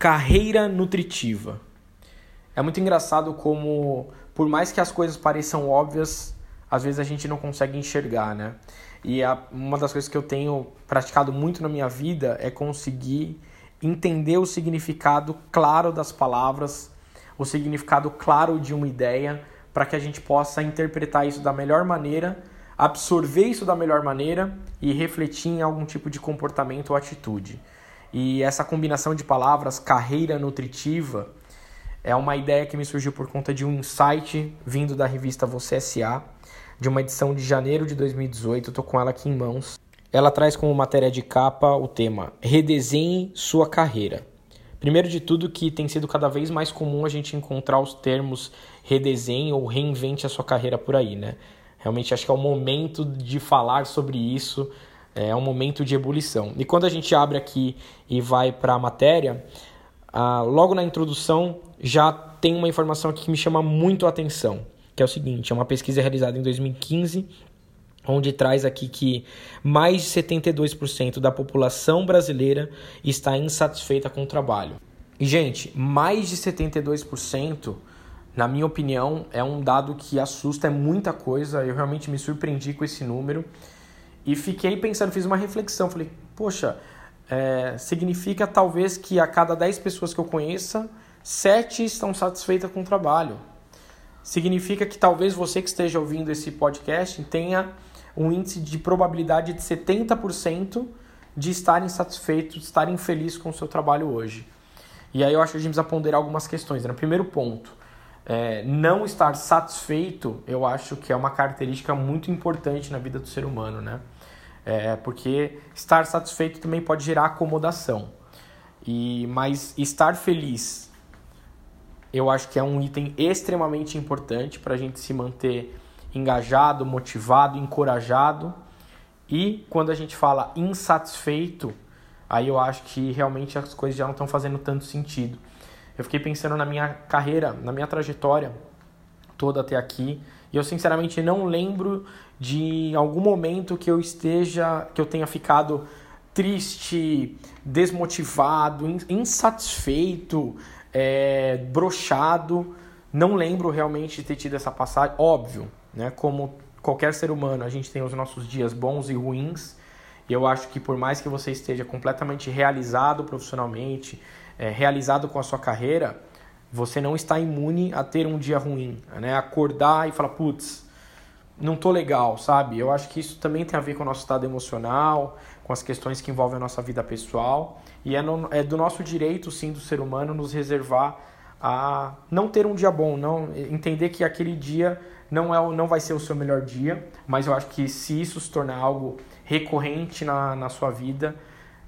Carreira nutritiva. É muito engraçado como, por mais que as coisas pareçam óbvias, às vezes a gente não consegue enxergar, né? E a, uma das coisas que eu tenho praticado muito na minha vida é conseguir entender o significado claro das palavras, o significado claro de uma ideia, para que a gente possa interpretar isso da melhor maneira, absorver isso da melhor maneira e refletir em algum tipo de comportamento ou atitude. E essa combinação de palavras, carreira nutritiva, é uma ideia que me surgiu por conta de um insight vindo da revista Você S.A., de uma edição de janeiro de 2018. Estou com ela aqui em mãos. Ela traz como matéria de capa o tema Redesenhe sua carreira. Primeiro de tudo, que tem sido cada vez mais comum a gente encontrar os termos redesenhe ou reinvente a sua carreira por aí, né? Realmente acho que é o momento de falar sobre isso é um momento de ebulição. E quando a gente abre aqui e vai para a matéria, ah, logo na introdução já tem uma informação aqui que me chama muito a atenção, que é o seguinte: é uma pesquisa realizada em 2015 onde traz aqui que mais de 72% da população brasileira está insatisfeita com o trabalho. E, gente, mais de 72%, na minha opinião, é um dado que assusta, é muita coisa. Eu realmente me surpreendi com esse número. E fiquei pensando, fiz uma reflexão, falei, poxa, é, significa talvez que a cada 10 pessoas que eu conheça, 7 estão satisfeitas com o trabalho. Significa que talvez você que esteja ouvindo esse podcast tenha um índice de probabilidade de 70% de estarem satisfeitos, de estarem felizes com o seu trabalho hoje. E aí eu acho que a gente precisa ponderar algumas questões. Né? Primeiro ponto, é, não estar satisfeito, eu acho que é uma característica muito importante na vida do ser humano, né? É, porque estar satisfeito também pode gerar acomodação. E mas estar feliz, eu acho que é um item extremamente importante para a gente se manter engajado, motivado, encorajado. E quando a gente fala insatisfeito, aí eu acho que realmente as coisas já não estão fazendo tanto sentido. Eu fiquei pensando na minha carreira, na minha trajetória toda até aqui, e eu sinceramente não lembro de algum momento que eu esteja, que eu tenha ficado triste, desmotivado, insatisfeito, é, brochado. Não lembro realmente de ter tido essa passagem. Óbvio, né? Como qualquer ser humano, a gente tem os nossos dias bons e ruins. E eu acho que por mais que você esteja completamente realizado profissionalmente, é, realizado com a sua carreira, você não está imune a ter um dia ruim, né? Acordar e falar, putz, não tô legal, sabe? Eu acho que isso também tem a ver com o nosso estado emocional, com as questões que envolvem a nossa vida pessoal. E é, no, é do nosso direito, sim, do ser humano, nos reservar a não ter um dia bom, não entender que aquele dia não, é, não vai ser o seu melhor dia, mas eu acho que se isso se tornar algo recorrente na, na sua vida,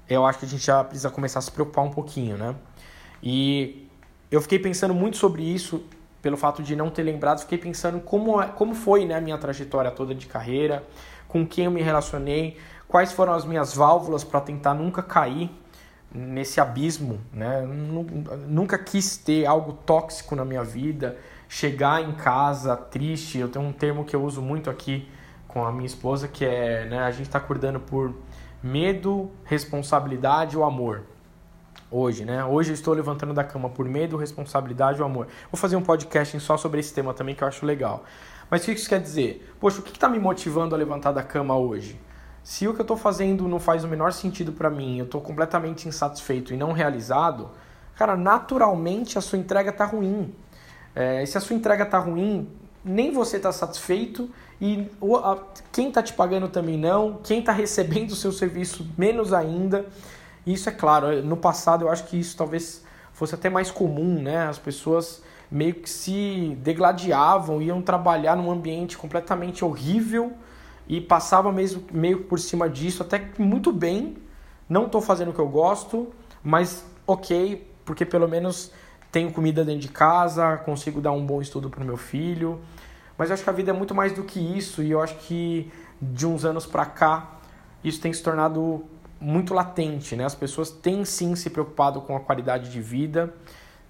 eu acho que a gente já precisa começar a se preocupar um pouquinho, né? E eu fiquei pensando muito sobre isso, pelo fato de não ter lembrado, fiquei pensando como, como foi né, a minha trajetória toda de carreira, com quem eu me relacionei, quais foram as minhas válvulas para tentar nunca cair nesse abismo, né? Nunca quis ter algo tóxico na minha vida, chegar em casa triste. Eu tenho um termo que eu uso muito aqui com a minha esposa que é, né, a gente está acordando por medo, responsabilidade ou amor. Hoje, né? Hoje eu estou levantando da cama por medo, responsabilidade ou amor. Vou fazer um podcast só sobre esse tema também que eu acho legal. Mas o que isso quer dizer? Poxa, o que está me motivando a levantar da cama hoje? Se o que eu estou fazendo não faz o menor sentido para mim, eu estou completamente insatisfeito e não realizado, cara, naturalmente a sua entrega está ruim. É, se a sua entrega tá ruim, nem você está satisfeito e quem está te pagando também não, quem está recebendo o seu serviço menos ainda. Isso é claro, no passado eu acho que isso talvez fosse até mais comum, né? As pessoas meio que se degladiavam, iam trabalhar num ambiente completamente horrível e passava mesmo meio por cima disso, até que muito bem, não estou fazendo o que eu gosto, mas ok, porque pelo menos tenho comida dentro de casa, consigo dar um bom estudo para o meu filho. Mas eu acho que a vida é muito mais do que isso e eu acho que de uns anos para cá isso tem se tornado muito latente, né? As pessoas têm sim se preocupado com a qualidade de vida,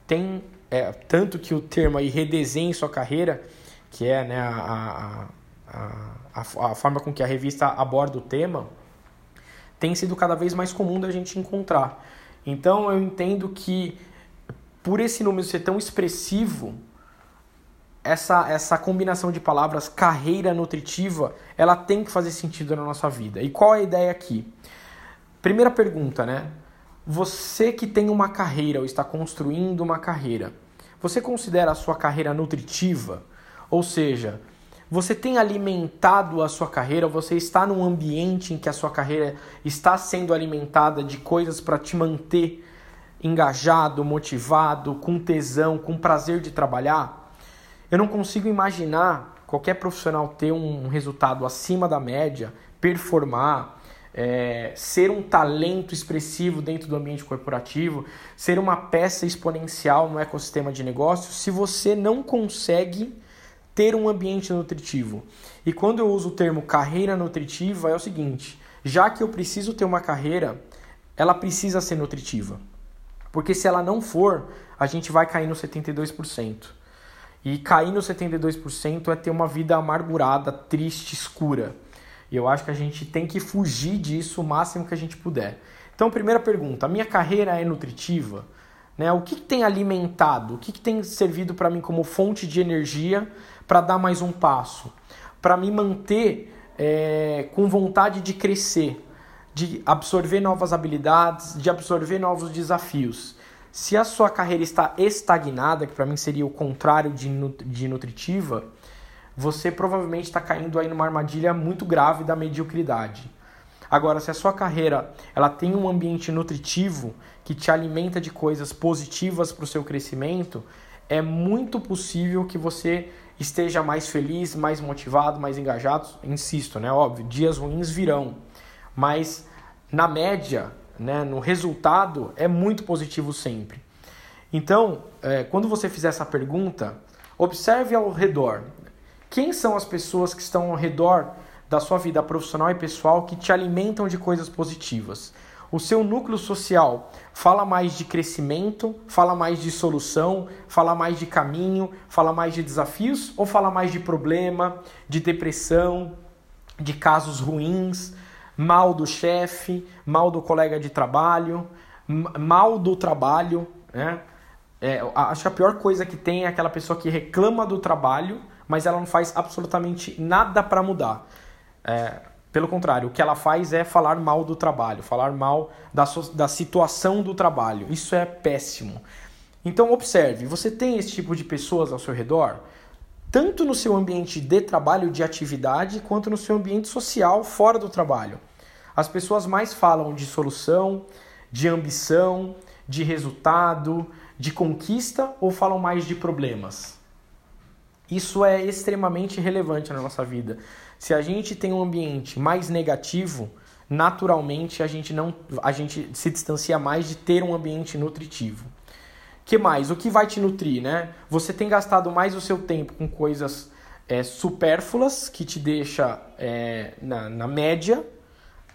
tem é, tanto que o termo aí redesenhe sua carreira, que é né, a, a, a, a forma com que a revista aborda o tema, tem sido cada vez mais comum da gente encontrar. Então eu entendo que por esse número ser tão expressivo, essa, essa combinação de palavras carreira nutritiva, ela tem que fazer sentido na nossa vida. E qual é a ideia aqui? Primeira pergunta, né? Você que tem uma carreira ou está construindo uma carreira, você considera a sua carreira nutritiva? Ou seja, você tem alimentado a sua carreira, você está num ambiente em que a sua carreira está sendo alimentada de coisas para te manter engajado, motivado, com tesão, com prazer de trabalhar? Eu não consigo imaginar qualquer profissional ter um resultado acima da média, performar, é, ser um talento expressivo dentro do ambiente corporativo, ser uma peça exponencial no ecossistema de negócios, se você não consegue ter um ambiente nutritivo. E quando eu uso o termo carreira nutritiva, é o seguinte: já que eu preciso ter uma carreira, ela precisa ser nutritiva. Porque se ela não for, a gente vai cair no 72%. E cair no 72% é ter uma vida amargurada, triste, escura. E eu acho que a gente tem que fugir disso o máximo que a gente puder. Então, primeira pergunta: a minha carreira é nutritiva? Né? O que, que tem alimentado? O que, que tem servido para mim como fonte de energia para dar mais um passo? Para me manter é, com vontade de crescer, de absorver novas habilidades, de absorver novos desafios. Se a sua carreira está estagnada, que para mim seria o contrário de, de nutritiva, você provavelmente está caindo aí numa armadilha muito grave da mediocridade. Agora, se a sua carreira ela tem um ambiente nutritivo que te alimenta de coisas positivas para o seu crescimento, é muito possível que você esteja mais feliz, mais motivado, mais engajado. Insisto, né? Óbvio, dias ruins virão, mas na média, né, no resultado, é muito positivo sempre. Então, é, quando você fizer essa pergunta, observe ao redor. Quem são as pessoas que estão ao redor da sua vida profissional e pessoal que te alimentam de coisas positivas? O seu núcleo social fala mais de crescimento, fala mais de solução, fala mais de caminho, fala mais de desafios ou fala mais de problema, de depressão, de casos ruins, mal do chefe, mal do colega de trabalho, mal do trabalho, né? É, acho que a pior coisa que tem é aquela pessoa que reclama do trabalho mas ela não faz absolutamente nada para mudar. É, pelo contrário, o que ela faz é falar mal do trabalho, falar mal da, da situação do trabalho. Isso é péssimo. Então, observe: você tem esse tipo de pessoas ao seu redor, tanto no seu ambiente de trabalho, de atividade, quanto no seu ambiente social fora do trabalho. As pessoas mais falam de solução, de ambição, de resultado, de conquista ou falam mais de problemas? Isso é extremamente relevante na nossa vida. Se a gente tem um ambiente mais negativo, naturalmente a gente não a gente se distancia mais de ter um ambiente nutritivo. Que mais? O que vai te nutrir, né? Você tem gastado mais o seu tempo com coisas é, supérfluas que te deixa é, na, na média,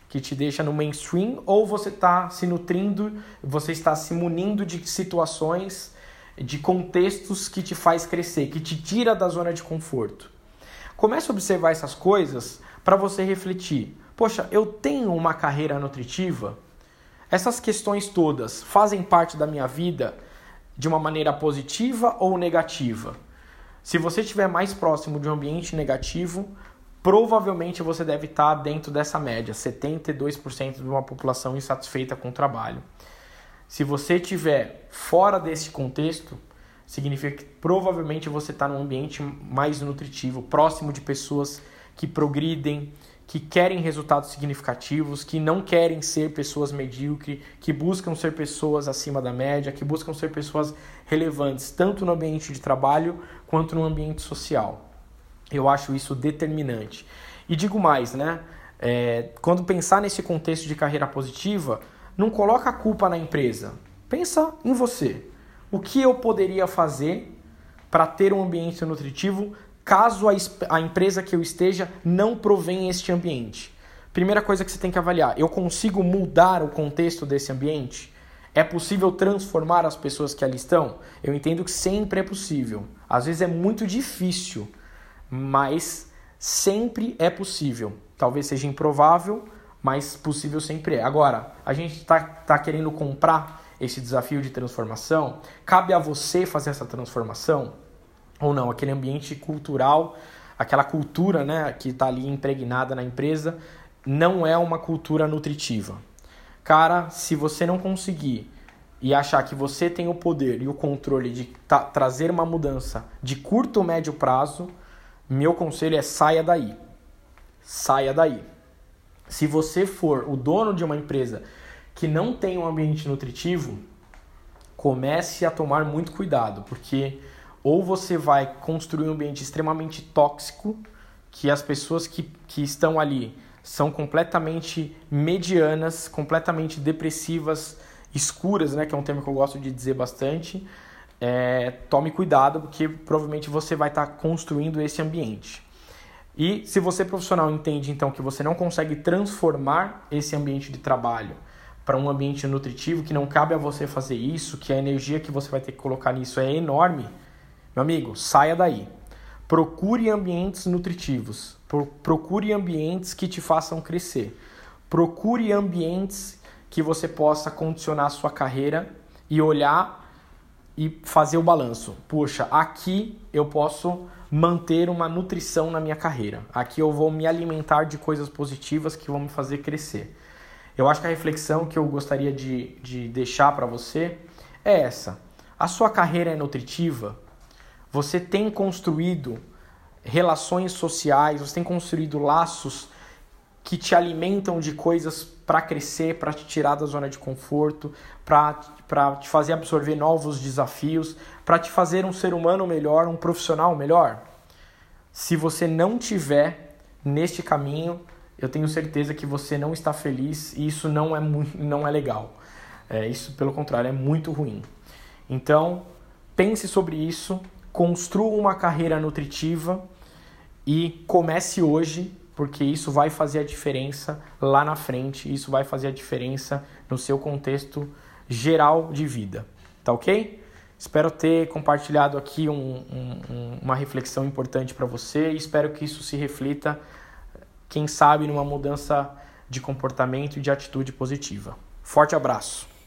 que te deixa no mainstream, ou você está se nutrindo, você está se munindo de situações de contextos que te faz crescer, que te tira da zona de conforto. Comece a observar essas coisas para você refletir. Poxa, eu tenho uma carreira nutritiva? Essas questões todas fazem parte da minha vida de uma maneira positiva ou negativa? Se você estiver mais próximo de um ambiente negativo, provavelmente você deve estar dentro dessa média, 72% de uma população insatisfeita com o trabalho. Se você estiver fora desse contexto, significa que provavelmente você está num ambiente mais nutritivo, próximo de pessoas que progridem, que querem resultados significativos, que não querem ser pessoas medíocres, que buscam ser pessoas acima da média, que buscam ser pessoas relevantes, tanto no ambiente de trabalho quanto no ambiente social. Eu acho isso determinante. E digo mais, né? É, quando pensar nesse contexto de carreira positiva, não coloca a culpa na empresa. Pensa em você. O que eu poderia fazer para ter um ambiente nutritivo caso a, a empresa que eu esteja não provém este ambiente? Primeira coisa que você tem que avaliar: eu consigo mudar o contexto desse ambiente? É possível transformar as pessoas que ali estão? Eu entendo que sempre é possível. Às vezes é muito difícil, mas sempre é possível. Talvez seja improvável, mas possível sempre é. Agora, a gente está tá querendo comprar esse desafio de transformação? Cabe a você fazer essa transformação? Ou não? Aquele ambiente cultural, aquela cultura né, que está ali impregnada na empresa, não é uma cultura nutritiva. Cara, se você não conseguir e achar que você tem o poder e o controle de trazer uma mudança de curto ou médio prazo, meu conselho é saia daí. Saia daí. Se você for o dono de uma empresa que não tem um ambiente nutritivo, comece a tomar muito cuidado, porque ou você vai construir um ambiente extremamente tóxico, que as pessoas que, que estão ali são completamente medianas, completamente depressivas, escuras, né, que é um termo que eu gosto de dizer bastante. É, tome cuidado, porque provavelmente você vai estar tá construindo esse ambiente. E se você profissional entende então que você não consegue transformar esse ambiente de trabalho para um ambiente nutritivo, que não cabe a você fazer isso, que a energia que você vai ter que colocar nisso é enorme, meu amigo, saia daí. Procure ambientes nutritivos. Procure ambientes que te façam crescer. Procure ambientes que você possa condicionar a sua carreira e olhar e fazer o balanço. Puxa, aqui eu posso manter uma nutrição na minha carreira. Aqui eu vou me alimentar de coisas positivas que vão me fazer crescer. Eu acho que a reflexão que eu gostaria de, de deixar para você é essa. A sua carreira é nutritiva? Você tem construído relações sociais, você tem construído laços que te alimentam de coisas para crescer, para te tirar da zona de conforto, para te fazer absorver novos desafios, para te fazer um ser humano melhor, um profissional melhor? Se você não tiver neste caminho, eu tenho certeza que você não está feliz e isso não é, muito, não é legal. É, isso, pelo contrário, é muito ruim. Então, pense sobre isso, construa uma carreira nutritiva e comece hoje porque isso vai fazer a diferença lá na frente, isso vai fazer a diferença no seu contexto geral de vida, tá ok? Espero ter compartilhado aqui um, um, uma reflexão importante para você e espero que isso se reflita, quem sabe, numa mudança de comportamento e de atitude positiva. Forte abraço!